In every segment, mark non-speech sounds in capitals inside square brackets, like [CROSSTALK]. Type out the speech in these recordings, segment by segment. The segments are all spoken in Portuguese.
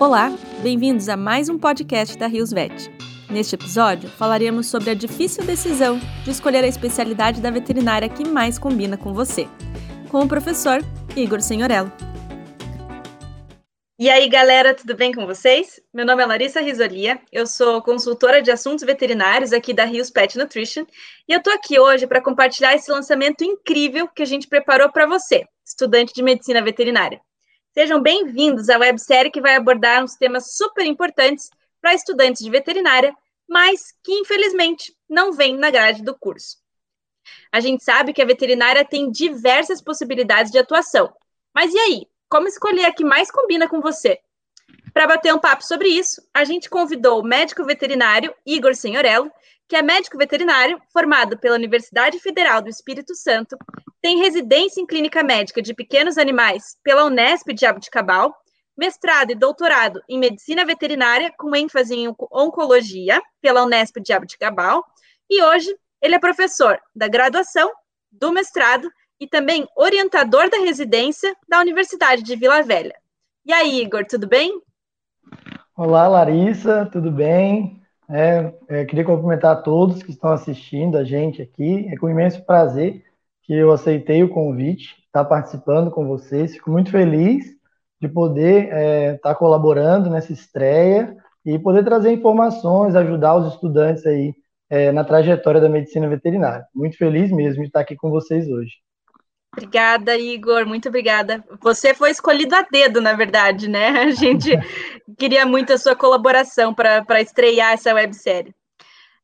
Olá, bem-vindos a mais um podcast da Rios Vet. Neste episódio, falaremos sobre a difícil decisão de escolher a especialidade da veterinária que mais combina com você, com o professor Igor Senhorello. E aí, galera, tudo bem com vocês? Meu nome é Larissa Risolia, eu sou consultora de assuntos veterinários aqui da Rios Pet Nutrition e eu tô aqui hoje para compartilhar esse lançamento incrível que a gente preparou para você, estudante de medicina veterinária. Sejam bem-vindos à websérie que vai abordar uns temas super importantes para estudantes de veterinária, mas que infelizmente não vem na grade do curso. A gente sabe que a veterinária tem diversas possibilidades de atuação, mas e aí? como escolher a que mais combina com você. Para bater um papo sobre isso, a gente convidou o médico veterinário Igor Senhorello, que é médico veterinário formado pela Universidade Federal do Espírito Santo, tem residência em clínica médica de pequenos animais pela Unesp de Jabuticabal, mestrado e doutorado em medicina veterinária com ênfase em oncologia pela Unesp de Jabuticabal, e hoje ele é professor da graduação, do mestrado e também orientador da residência da Universidade de Vila Velha. E aí, Igor, tudo bem? Olá, Larissa, tudo bem? É, é, queria cumprimentar todos que estão assistindo a gente aqui. É com imenso prazer que eu aceitei o convite, estar participando com vocês. Fico muito feliz de poder é, estar colaborando nessa estreia e poder trazer informações, ajudar os estudantes aí é, na trajetória da medicina veterinária. Muito feliz mesmo de estar aqui com vocês hoje. Obrigada, Igor, muito obrigada. Você foi escolhido a dedo, na verdade, né? A gente [LAUGHS] queria muito a sua colaboração para estrear essa websérie.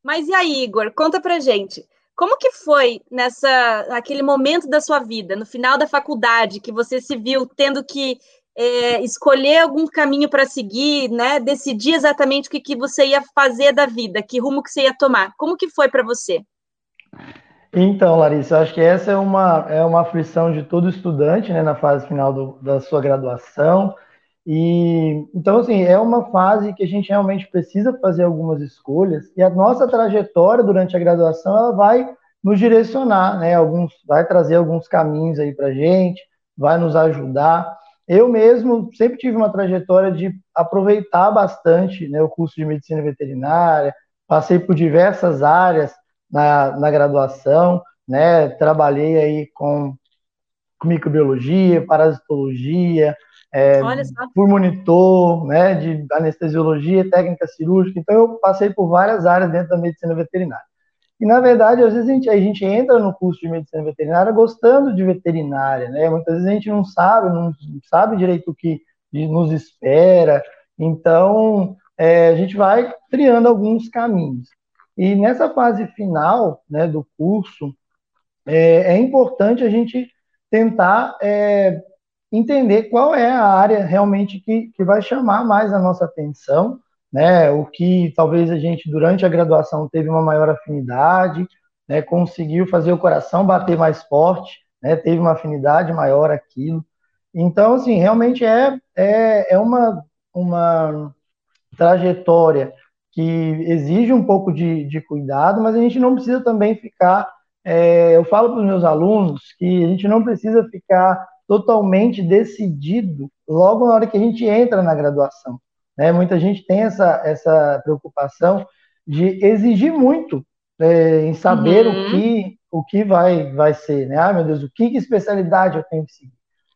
Mas e aí, Igor, conta pra gente. Como que foi nessa aquele momento da sua vida, no final da faculdade, que você se viu tendo que é, escolher algum caminho para seguir, né? Decidir exatamente o que, que você ia fazer da vida, que rumo que você ia tomar. Como que foi para você? Então, Larissa, eu acho que essa é uma, é uma aflição de todo estudante, né, na fase final do, da sua graduação. E então, assim, é uma fase que a gente realmente precisa fazer algumas escolhas, e a nossa trajetória durante a graduação ela vai nos direcionar, né? Alguns, vai trazer alguns caminhos aí para gente, vai nos ajudar. Eu mesmo sempre tive uma trajetória de aproveitar bastante né, o curso de medicina veterinária, passei por diversas áreas na, na graduação, né? Trabalhei aí com microbiologia, parasitologia, é, por monitor, né? De anestesiologia, técnica cirúrgica. Então eu passei por várias áreas dentro da medicina veterinária. E na verdade, às vezes a gente, a gente entra no curso de medicina veterinária gostando de veterinária, né? Muitas vezes a gente não sabe, não sabe direito o que nos espera. Então, é, a gente vai criando alguns caminhos. E nessa fase final né, do curso, é, é importante a gente tentar é, entender qual é a área realmente que, que vai chamar mais a nossa atenção, né, o que talvez a gente, durante a graduação, teve uma maior afinidade, né, conseguiu fazer o coração bater mais forte, né, teve uma afinidade maior aquilo. Então, assim, realmente é, é, é uma, uma trajetória que exige um pouco de, de cuidado, mas a gente não precisa também ficar. É, eu falo para os meus alunos que a gente não precisa ficar totalmente decidido logo na hora que a gente entra na graduação. Né? Muita gente tem essa, essa preocupação de exigir muito é, em saber uhum. o que o que vai vai ser, né? Ah, meu Deus, o que, que especialidade eu tenho que seguir?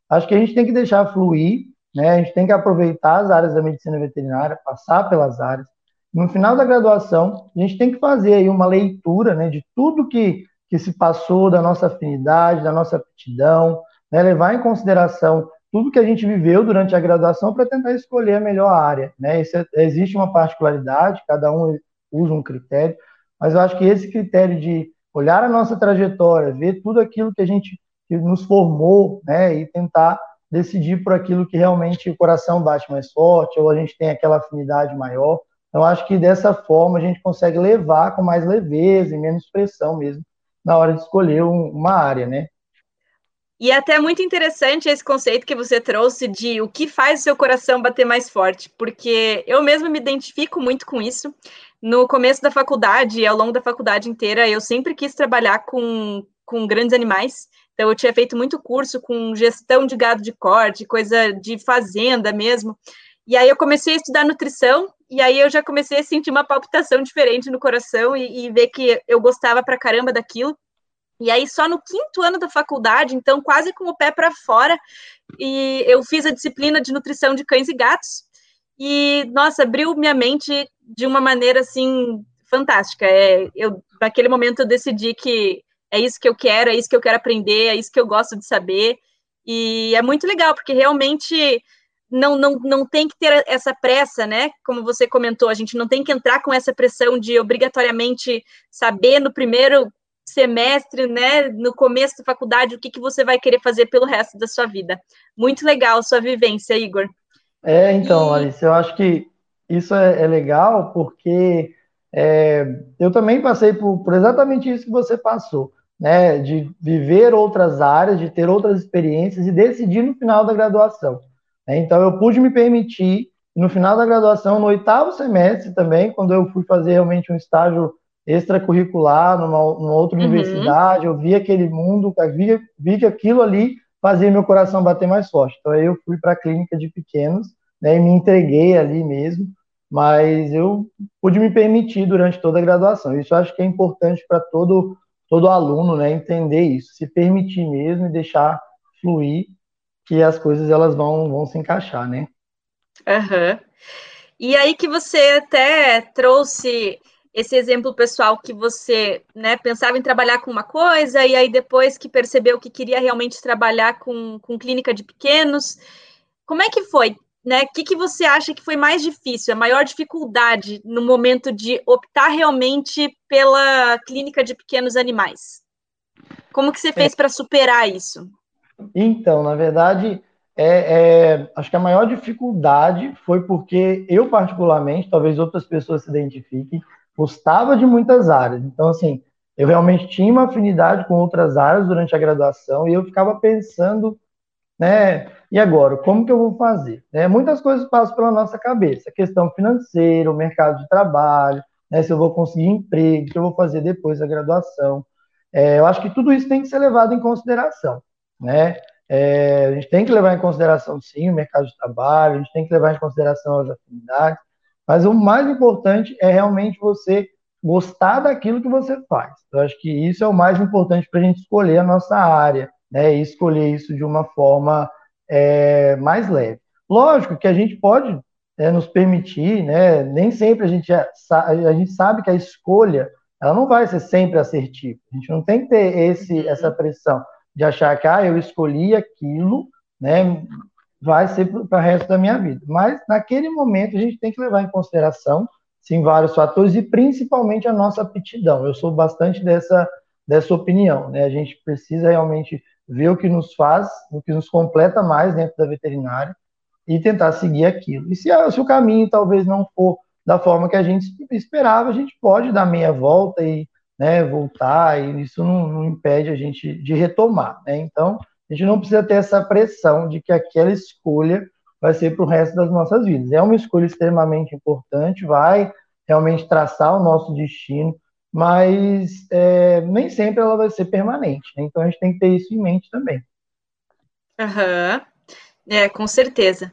Acho que a gente tem que deixar fluir, né? A gente tem que aproveitar as áreas da medicina veterinária, passar pelas áreas, no final da graduação, a gente tem que fazer aí uma leitura né, de tudo que, que se passou, da nossa afinidade, da nossa aptidão, né, levar em consideração tudo que a gente viveu durante a graduação para tentar escolher a melhor área. Né? Isso é, existe uma particularidade, cada um usa um critério, mas eu acho que esse critério de olhar a nossa trajetória, ver tudo aquilo que a gente que nos formou, né, e tentar decidir por aquilo que realmente o coração bate mais forte, ou a gente tem aquela afinidade maior, então, acho que dessa forma a gente consegue levar com mais leveza e menos pressão mesmo na hora de escolher um, uma área, né? E é até muito interessante esse conceito que você trouxe de o que faz o seu coração bater mais forte, porque eu mesma me identifico muito com isso. No começo da faculdade ao longo da faculdade inteira, eu sempre quis trabalhar com, com grandes animais. Então, eu tinha feito muito curso com gestão de gado de corte, coisa de fazenda mesmo. E aí eu comecei a estudar nutrição, e aí eu já comecei a sentir uma palpitação diferente no coração e, e ver que eu gostava pra caramba daquilo. E aí, só no quinto ano da faculdade, então quase com o pé para fora, e eu fiz a disciplina de nutrição de cães e gatos. E, nossa, abriu minha mente de uma maneira assim fantástica. É, eu, naquele momento, eu decidi que é isso que eu quero, é isso que eu quero aprender, é isso que eu gosto de saber. E é muito legal, porque realmente não, não, não tem que ter essa pressa, né? Como você comentou, a gente não tem que entrar com essa pressão de obrigatoriamente saber no primeiro semestre, né, no começo da faculdade, o que, que você vai querer fazer pelo resto da sua vida. Muito legal sua vivência, Igor. É, então, e... Alice, eu acho que isso é, é legal porque é, eu também passei por, por, exatamente isso que você passou, né, de viver outras áreas, de ter outras experiências e decidir no final da graduação. Né? Então, eu pude me permitir, no final da graduação, no oitavo semestre também, quando eu fui fazer realmente um estágio extracurricular numa, numa outra uhum. universidade, eu vi aquele mundo, vi, vi que aquilo ali fazia meu coração bater mais forte. Então aí eu fui para a clínica de pequenos, né, e me entreguei ali mesmo, mas eu pude me permitir durante toda a graduação. Isso eu acho que é importante para todo todo aluno, né, entender isso, se permitir mesmo e deixar fluir, que as coisas elas vão vão se encaixar, né? Uhum. E aí que você até trouxe esse exemplo pessoal que você né, pensava em trabalhar com uma coisa e aí depois que percebeu que queria realmente trabalhar com, com clínica de pequenos, como é que foi? Né? O que, que você acha que foi mais difícil, a maior dificuldade no momento de optar realmente pela clínica de pequenos animais? Como que você fez para superar isso? Então, na verdade, é, é, acho que a maior dificuldade foi porque eu, particularmente, talvez outras pessoas se identifiquem, gostava de muitas áreas. Então, assim, eu realmente tinha uma afinidade com outras áreas durante a graduação e eu ficava pensando, né, e agora, como que eu vou fazer? Né, muitas coisas passam pela nossa cabeça, a questão financeira, o mercado de trabalho, né, se eu vou conseguir emprego, o que eu vou fazer depois da graduação. É, eu acho que tudo isso tem que ser levado em consideração, né? É, a gente tem que levar em consideração, sim, o mercado de trabalho, a gente tem que levar em consideração as afinidades, mas o mais importante é realmente você gostar daquilo que você faz. Eu acho que isso é o mais importante para a gente escolher a nossa área, né? E escolher isso de uma forma é, mais leve. Lógico que a gente pode é, nos permitir, né? Nem sempre a gente, a gente sabe que a escolha ela não vai ser sempre assertiva. A gente não tem que ter esse, uhum. essa pressão de achar que ah, eu escolhi aquilo, né? Vai ser para o resto da minha vida. Mas naquele momento a gente tem que levar em consideração sim vários fatores e principalmente a nossa aptidão. Eu sou bastante dessa dessa opinião, né? A gente precisa realmente ver o que nos faz, o que nos completa mais dentro da veterinária e tentar seguir aquilo. E se, se o caminho talvez não for da forma que a gente esperava, a gente pode dar meia volta e né, voltar, e isso não, não impede a gente de retomar. Né? Então, a gente não precisa ter essa pressão de que aquela escolha vai ser para o resto das nossas vidas. É uma escolha extremamente importante, vai realmente traçar o nosso destino, mas é, nem sempre ela vai ser permanente. Né? Então a gente tem que ter isso em mente também. Aham, uhum. é, com certeza.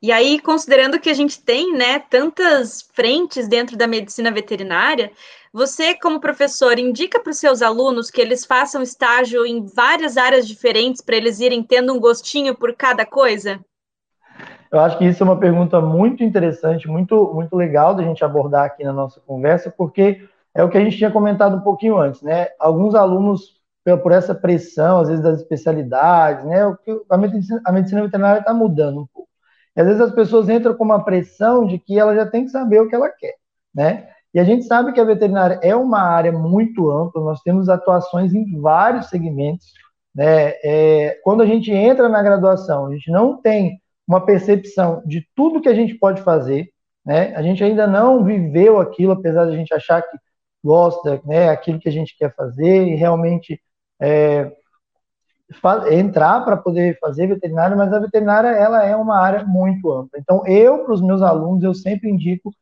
E aí, considerando que a gente tem, né, tantas frentes dentro da medicina veterinária, você, como professor, indica para os seus alunos que eles façam estágio em várias áreas diferentes para eles irem tendo um gostinho por cada coisa? Eu acho que isso é uma pergunta muito interessante, muito, muito legal da gente abordar aqui na nossa conversa, porque é o que a gente tinha comentado um pouquinho antes, né? Alguns alunos, por essa pressão, às vezes das especialidades, né? A medicina, a medicina veterinária está mudando um pouco. E às vezes as pessoas entram com uma pressão de que ela já tem que saber o que ela quer, né? E a gente sabe que a veterinária é uma área muito ampla, nós temos atuações em vários segmentos. Né? É, quando a gente entra na graduação, a gente não tem uma percepção de tudo que a gente pode fazer, né? a gente ainda não viveu aquilo, apesar de a gente achar que gosta, né, aquilo que a gente quer fazer e realmente é, entrar para poder fazer veterinária, mas a veterinária ela é uma área muito ampla. Então eu para os meus alunos eu sempre indico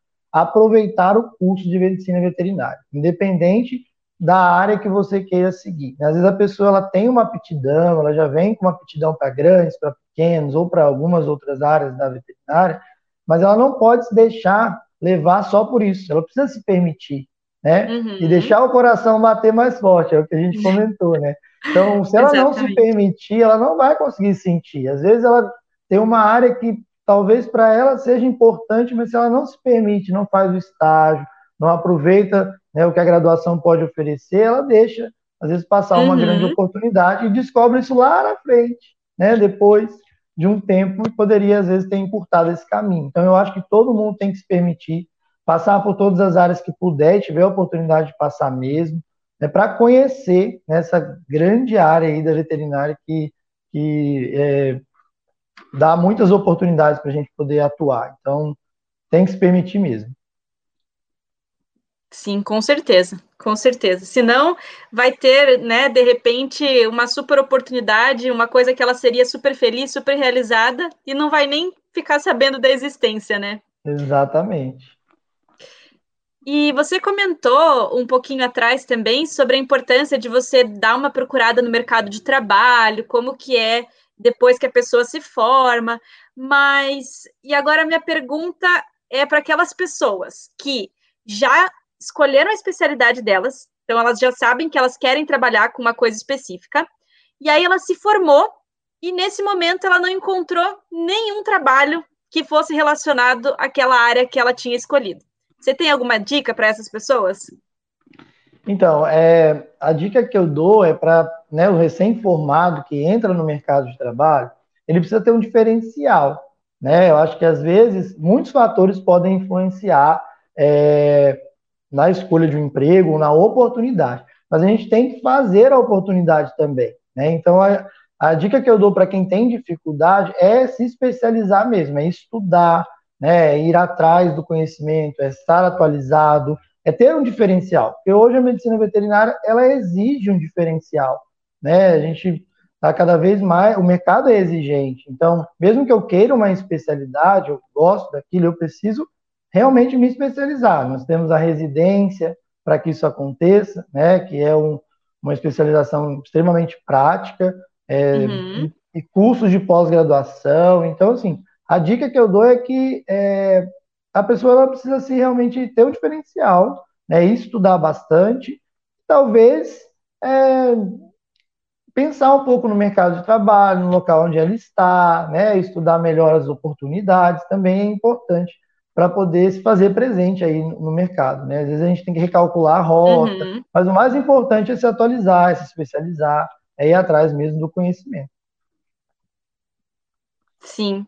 aproveitar o curso de medicina veterinária, independente da área que você queira seguir. Às vezes a pessoa ela tem uma aptidão, ela já vem com uma aptidão para grandes, para pequenos ou para algumas outras áreas da veterinária, mas ela não pode se deixar levar só por isso, ela precisa se permitir, né? Uhum. E deixar o coração bater mais forte, é o que a gente [LAUGHS] comentou, né? Então, se ela não se permitir, ela não vai conseguir sentir. Às vezes ela tem uma área que talvez para ela seja importante, mas se ela não se permite, não faz o estágio, não aproveita né, o que a graduação pode oferecer, ela deixa, às vezes, passar uma uhum. grande oportunidade e descobre isso lá na frente, né? Depois de um tempo, poderia, às vezes, ter encurtado esse caminho. Então, eu acho que todo mundo tem que se permitir passar por todas as áreas que puder e tiver a oportunidade de passar mesmo, né, para conhecer nessa grande área aí da veterinária que, que é, dá muitas oportunidades para a gente poder atuar. Então, tem que se permitir mesmo. Sim, com certeza, com certeza. Senão vai ter, né, de repente, uma super oportunidade, uma coisa que ela seria super feliz, super realizada, e não vai nem ficar sabendo da existência, né? Exatamente. E você comentou um pouquinho atrás também sobre a importância de você dar uma procurada no mercado de trabalho, como que é depois que a pessoa se forma, mas e agora minha pergunta é para aquelas pessoas que já escolheram a especialidade delas, então elas já sabem que elas querem trabalhar com uma coisa específica, e aí ela se formou e nesse momento ela não encontrou nenhum trabalho que fosse relacionado àquela área que ela tinha escolhido. Você tem alguma dica para essas pessoas? Então, é, a dica que eu dou é para né, o recém-formado que entra no mercado de trabalho, ele precisa ter um diferencial. Né? Eu acho que às vezes muitos fatores podem influenciar é, na escolha de um emprego, na oportunidade. Mas a gente tem que fazer a oportunidade também. Né? Então, a, a dica que eu dou para quem tem dificuldade é se especializar mesmo, é estudar, né, é ir atrás do conhecimento, é estar atualizado, é ter um diferencial. Porque hoje a medicina veterinária ela exige um diferencial, né? A gente está cada vez mais, o mercado é exigente. Então, mesmo que eu queira uma especialidade, eu gosto daquilo, eu preciso realmente me especializar. Nós temos a residência para que isso aconteça, né? Que é um, uma especialização extremamente prática, é, uhum. e, e cursos de pós-graduação. Então, assim, a dica que eu dou é que é, a pessoa ela precisa se realmente ter um diferencial, né, estudar bastante, talvez é, pensar um pouco no mercado de trabalho, no local onde ela está, né, estudar melhor as oportunidades também é importante para poder se fazer presente aí no mercado. Né? Às vezes a gente tem que recalcular a rota, uhum. mas o mais importante é se atualizar, é se especializar, é ir atrás mesmo do conhecimento. Sim.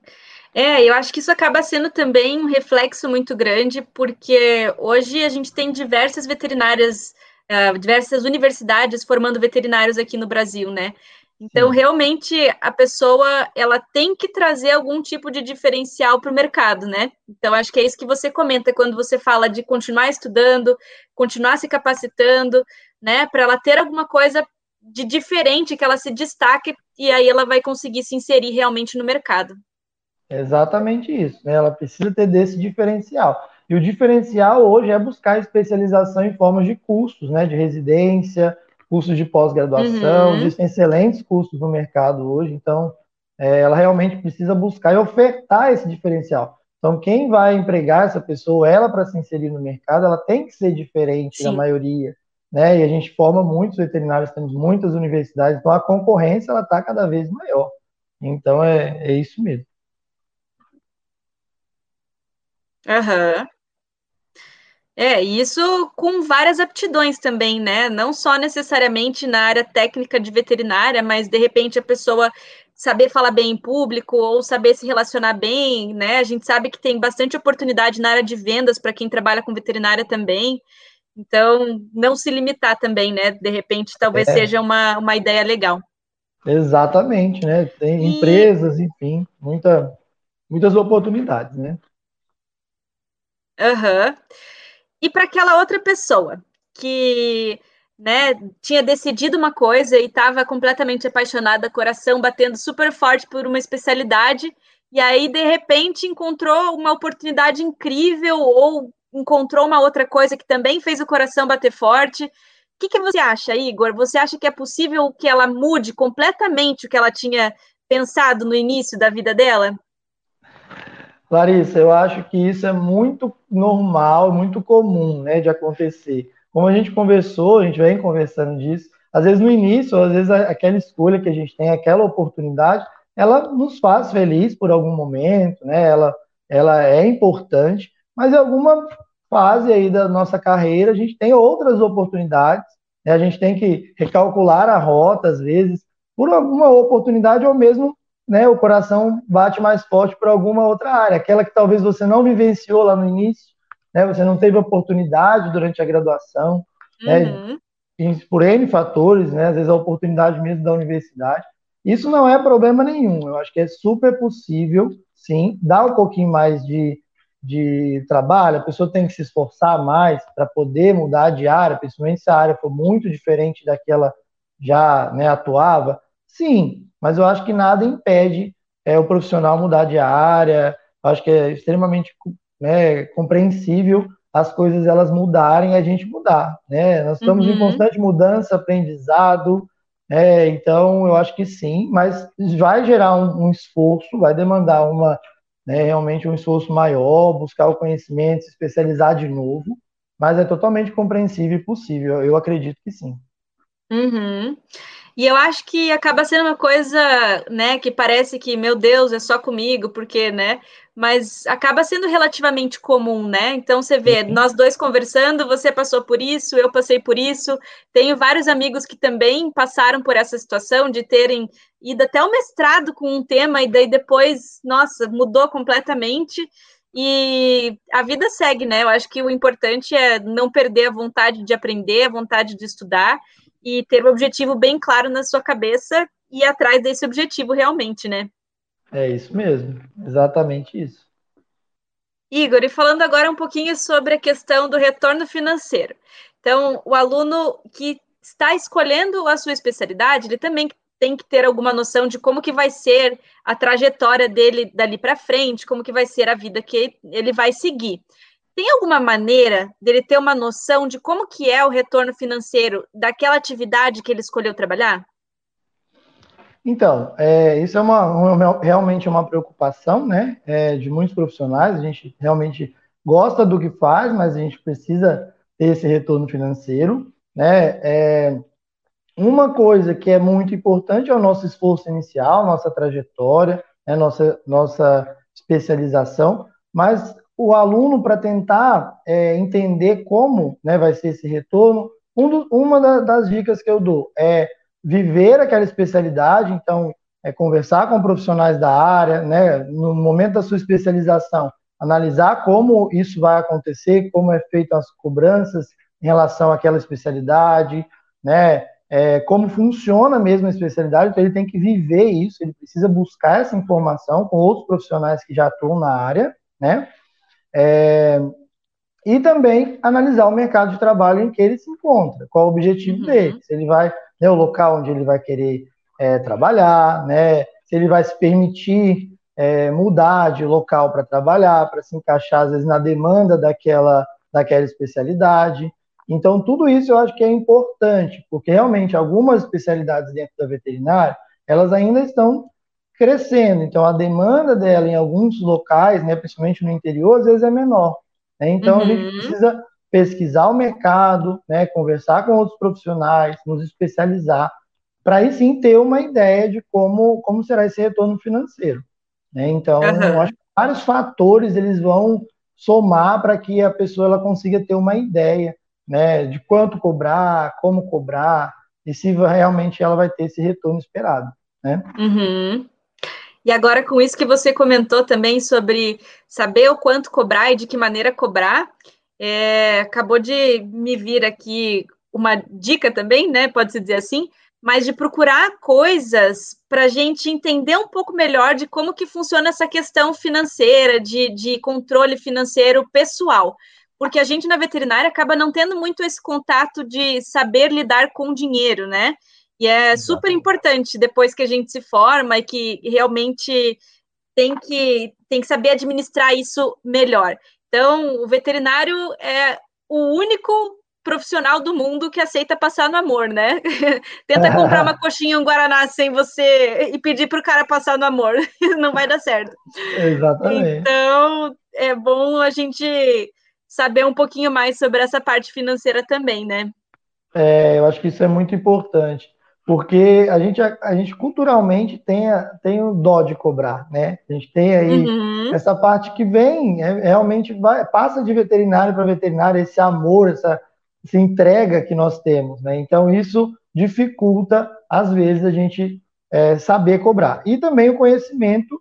É, eu acho que isso acaba sendo também um reflexo muito grande, porque hoje a gente tem diversas veterinárias, uh, diversas universidades formando veterinários aqui no Brasil, né? Então, realmente, a pessoa ela tem que trazer algum tipo de diferencial para o mercado, né? Então, acho que é isso que você comenta quando você fala de continuar estudando, continuar se capacitando, né? Para ela ter alguma coisa de diferente que ela se destaque e aí ela vai conseguir se inserir realmente no mercado. Exatamente isso, né? Ela precisa ter desse diferencial. E o diferencial hoje é buscar especialização em formas de cursos, né? De residência, cursos de pós-graduação, uhum. existem excelentes cursos no mercado hoje, então é, ela realmente precisa buscar e ofertar esse diferencial. Então, quem vai empregar essa pessoa, ela para se inserir no mercado, ela tem que ser diferente Sim. da maioria, né? E a gente forma muitos veterinários, temos muitas universidades, então a concorrência ela está cada vez maior. Então é, é isso mesmo. Aham. É, isso com várias aptidões também, né? Não só necessariamente na área técnica de veterinária, mas de repente a pessoa saber falar bem em público ou saber se relacionar bem, né? A gente sabe que tem bastante oportunidade na área de vendas para quem trabalha com veterinária também. Então, não se limitar também, né? De repente, talvez é. seja uma, uma ideia legal. Exatamente, né? Tem e... empresas, enfim, muita, muitas oportunidades, né? Uhum. E para aquela outra pessoa que né, tinha decidido uma coisa e estava completamente apaixonada, coração batendo super forte por uma especialidade, e aí de repente encontrou uma oportunidade incrível ou encontrou uma outra coisa que também fez o coração bater forte. O que, que você acha, Igor? Você acha que é possível que ela mude completamente o que ela tinha pensado no início da vida dela? Larissa, eu acho que isso é muito normal, muito comum, né, de acontecer. Como a gente conversou, a gente vem conversando disso, às vezes no início, às vezes aquela escolha que a gente tem, aquela oportunidade, ela nos faz feliz por algum momento, né? Ela, ela é importante, mas em alguma fase aí da nossa carreira a gente tem outras oportunidades, né? A gente tem que recalcular a rota às vezes por alguma oportunidade ou mesmo, né? O coração bate mais forte por alguma outra área, aquela que talvez você não vivenciou lá no início, né? Você não teve oportunidade durante a graduação, né? uhum. né? por N fatores, né? Às vezes a oportunidade mesmo da universidade. Isso não é problema nenhum. Eu acho que é super possível, sim, dar um pouquinho mais de, de trabalho. A pessoa tem que se esforçar mais para poder mudar de área, principalmente se a área for muito diferente daquela já né, atuava. Sim, mas eu acho que nada impede é, o profissional mudar de área. Eu acho que é extremamente né, compreensível as coisas elas mudarem e a gente mudar, né? Nós estamos uhum. em constante mudança, aprendizado, né? Então eu acho que sim, mas vai gerar um, um esforço, vai demandar uma né, realmente um esforço maior, buscar o conhecimento, se especializar de novo, mas é totalmente compreensível e possível. Eu acredito que sim. Uhum. E eu acho que acaba sendo uma coisa, né, que parece que, meu Deus, é só comigo, porque, né, mas acaba sendo relativamente comum, né? Então você vê, uhum. nós dois conversando, você passou por isso, eu passei por isso. Tenho vários amigos que também passaram por essa situação de terem ido até o mestrado com um tema e daí depois, nossa, mudou completamente. E a vida segue, né? Eu acho que o importante é não perder a vontade de aprender, a vontade de estudar e ter o um objetivo bem claro na sua cabeça e ir atrás desse objetivo realmente, né? É isso mesmo, exatamente isso. Igor, e falando agora um pouquinho sobre a questão do retorno financeiro. Então, o aluno que está escolhendo a sua especialidade, ele também tem que ter alguma noção de como que vai ser a trajetória dele dali para frente, como que vai ser a vida que ele vai seguir. Tem alguma maneira dele ter uma noção de como que é o retorno financeiro daquela atividade que ele escolheu trabalhar? Então, é, isso é uma, uma, realmente uma preocupação né, é, de muitos profissionais. A gente realmente gosta do que faz, mas a gente precisa ter esse retorno financeiro. Né? É, uma coisa que é muito importante é o nosso esforço inicial, nossa trajetória, né, nossa, nossa especialização, mas o aluno, para tentar é, entender como né, vai ser esse retorno, um do, uma da, das dicas que eu dou é viver aquela especialidade, então, é conversar com profissionais da área, né, no momento da sua especialização, analisar como isso vai acontecer, como é feito as cobranças em relação àquela especialidade, né, é, como funciona mesmo a especialidade, então ele tem que viver isso, ele precisa buscar essa informação com outros profissionais que já atuam na área, né, é, e também analisar o mercado de trabalho em que ele se encontra, qual o objetivo uhum. dele, se ele vai né, o local onde ele vai querer é, trabalhar, né, se ele vai se permitir é, mudar de local para trabalhar, para se encaixar, às vezes, na demanda daquela, daquela especialidade. Então, tudo isso eu acho que é importante, porque realmente algumas especialidades dentro da veterinária, elas ainda estão crescendo. Então, a demanda dela em alguns locais, né, principalmente no interior, às vezes é menor. Né? Então, uhum. a gente uhum. precisa pesquisar o mercado, né, conversar com outros profissionais, nos especializar, para aí sim ter uma ideia de como, como será esse retorno financeiro. Né? Então, uhum. eu acho que vários fatores eles vão somar para que a pessoa ela consiga ter uma ideia né, de quanto cobrar, como cobrar, e se realmente ela vai ter esse retorno esperado. Né? Uhum. E agora, com isso que você comentou também sobre saber o quanto cobrar e de que maneira cobrar, é, acabou de me vir aqui uma dica também, né? Pode-se dizer assim, mas de procurar coisas para a gente entender um pouco melhor de como que funciona essa questão financeira, de, de controle financeiro pessoal. Porque a gente na veterinária acaba não tendo muito esse contato de saber lidar com dinheiro, né? E é super importante depois que a gente se forma e que realmente tem que, tem que saber administrar isso melhor. Então, o veterinário é o único profissional do mundo que aceita passar no amor, né? [LAUGHS] Tenta comprar uma [LAUGHS] coxinha, um guaraná sem você e pedir para o cara passar no amor, [LAUGHS] não vai dar certo. Exatamente. Então, é bom a gente saber um pouquinho mais sobre essa parte financeira também, né? É, eu acho que isso é muito importante, porque a gente, a, a gente culturalmente tem, a, tem o dó de cobrar, né? A gente tem aí uhum. essa parte que vem, é, realmente vai, passa de veterinário para veterinário, esse amor, essa, essa entrega que nós temos, né? Então, isso dificulta, às vezes, a gente é, saber cobrar. E também o conhecimento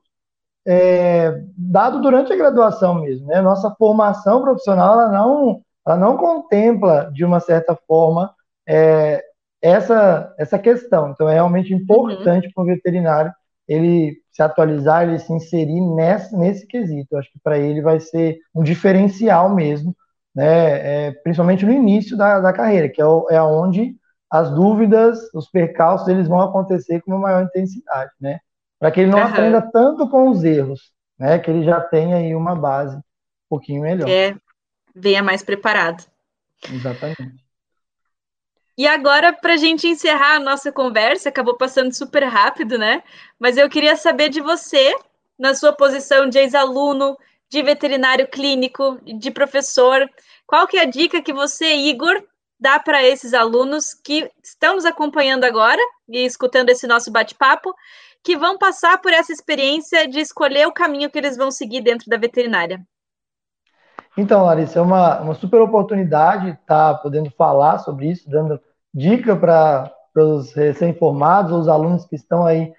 é, dado durante a graduação mesmo, né? Nossa formação profissional, ela não, ela não contempla, de uma certa forma, é, essa, essa questão. Então, é realmente importante uhum. para o veterinário ele se atualizar, ele se inserir nesse, nesse quesito. Eu acho que para ele vai ser um diferencial mesmo, né? É, principalmente no início da, da carreira, que é, o, é onde as dúvidas, os percalços, eles vão acontecer com uma maior intensidade, né? Para que ele não uhum. aprenda tanto com os erros, né? Que ele já tenha aí uma base um pouquinho melhor. É, venha mais preparado. Exatamente. E agora, para a gente encerrar a nossa conversa, acabou passando super rápido, né? Mas eu queria saber de você, na sua posição de ex-aluno, de veterinário clínico, de professor, qual que é a dica que você, Igor, dá para esses alunos que estão nos acompanhando agora e escutando esse nosso bate-papo, que vão passar por essa experiência de escolher o caminho que eles vão seguir dentro da veterinária? Então, Larissa, é uma, uma super oportunidade estar tá podendo falar sobre isso, dando dica para os recém-formados, os alunos que estão aí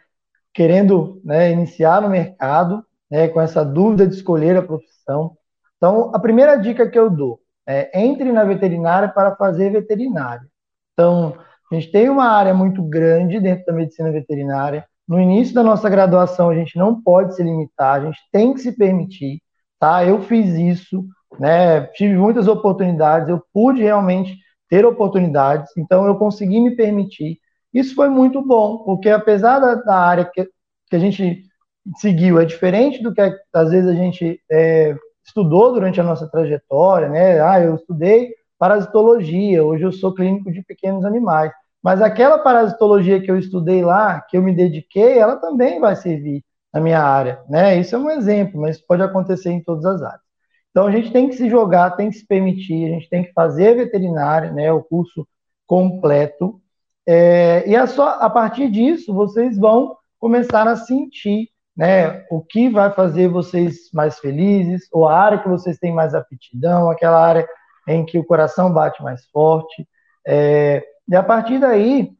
querendo né, iniciar no mercado, né, com essa dúvida de escolher a profissão. Então, a primeira dica que eu dou é entre na veterinária para fazer veterinária. Então, a gente tem uma área muito grande dentro da medicina veterinária. No início da nossa graduação, a gente não pode se limitar, a gente tem que se permitir, tá? Eu fiz isso, né? Tive muitas oportunidades, eu pude realmente ter oportunidades, então eu consegui me permitir. Isso foi muito bom, porque apesar da, da área que, que a gente seguiu é diferente do que às vezes a gente é, estudou durante a nossa trajetória, né? Ah, eu estudei parasitologia, hoje eu sou clínico de pequenos animais. Mas aquela parasitologia que eu estudei lá, que eu me dediquei, ela também vai servir na minha área, né? Isso é um exemplo, mas pode acontecer em todas as áreas. Então a gente tem que se jogar, tem que se permitir, a gente tem que fazer veterinária, né, o curso completo. É, e a, só, a partir disso vocês vão começar a sentir né, o que vai fazer vocês mais felizes, ou a área que vocês têm mais aptidão, aquela área em que o coração bate mais forte. É, e a partir daí,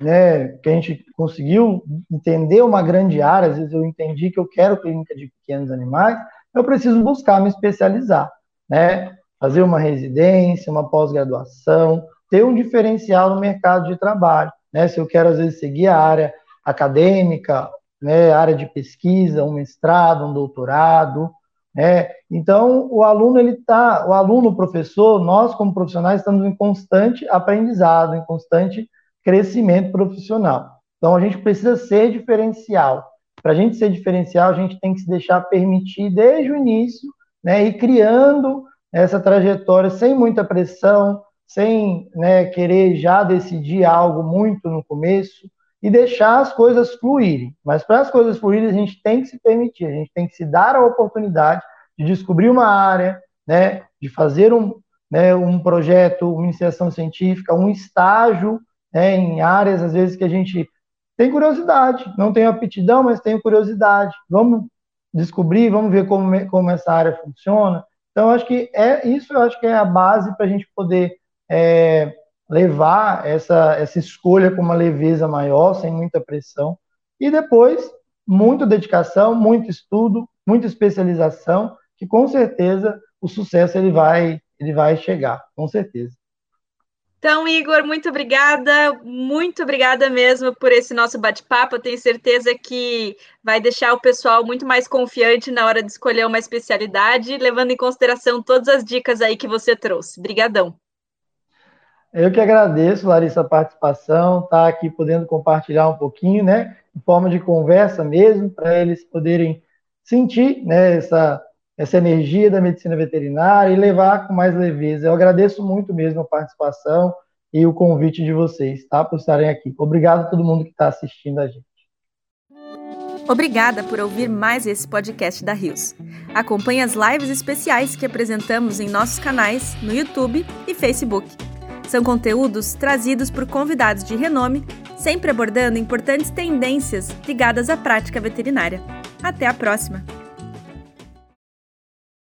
né, que a gente conseguiu entender uma grande área, às vezes eu entendi que eu quero clínica de pequenos animais, eu preciso buscar me especializar, né? Fazer uma residência, uma pós-graduação, ter um diferencial no mercado de trabalho, né? Se eu quero às vezes seguir a área acadêmica, né, área de pesquisa, um mestrado, um doutorado, né? Então, o aluno ele tá, o aluno, o professor, nós como profissionais estamos em constante aprendizado, em constante crescimento profissional. Então, a gente precisa ser diferencial. Para a gente ser diferencial, a gente tem que se deixar permitir desde o início, né, e criando essa trajetória sem muita pressão, sem né, querer já decidir algo muito no começo e deixar as coisas fluírem. Mas para as coisas fluírem, a gente tem que se permitir, a gente tem que se dar a oportunidade de descobrir uma área, né, de fazer um, né, um projeto, uma iniciação científica, um estágio né, em áreas, às vezes, que a gente tem curiosidade, não tenho aptidão, mas tenho curiosidade. Vamos descobrir, vamos ver como, como essa área funciona. Então, acho que é isso, eu acho que é a base para a gente poder é, levar essa, essa escolha com uma leveza maior, sem muita pressão. E depois, muita dedicação, muito estudo, muita especialização, que com certeza o sucesso ele vai, ele vai chegar, com certeza. Então, Igor, muito obrigada, muito obrigada mesmo por esse nosso bate-papo. Tenho certeza que vai deixar o pessoal muito mais confiante na hora de escolher uma especialidade, levando em consideração todas as dicas aí que você trouxe. Obrigadão. Eu que agradeço, Larissa, a participação, estar tá aqui podendo compartilhar um pouquinho, né, em forma de conversa mesmo, para eles poderem sentir, né, essa, essa energia da medicina veterinária e levar com mais leveza. Eu agradeço muito mesmo a participação e o convite de vocês, tá? Por estarem aqui. Obrigado a todo mundo que está assistindo a gente. Obrigada por ouvir mais esse podcast da Rios. Acompanhe as lives especiais que apresentamos em nossos canais no YouTube e Facebook. São conteúdos trazidos por convidados de renome, sempre abordando importantes tendências ligadas à prática veterinária. Até a próxima!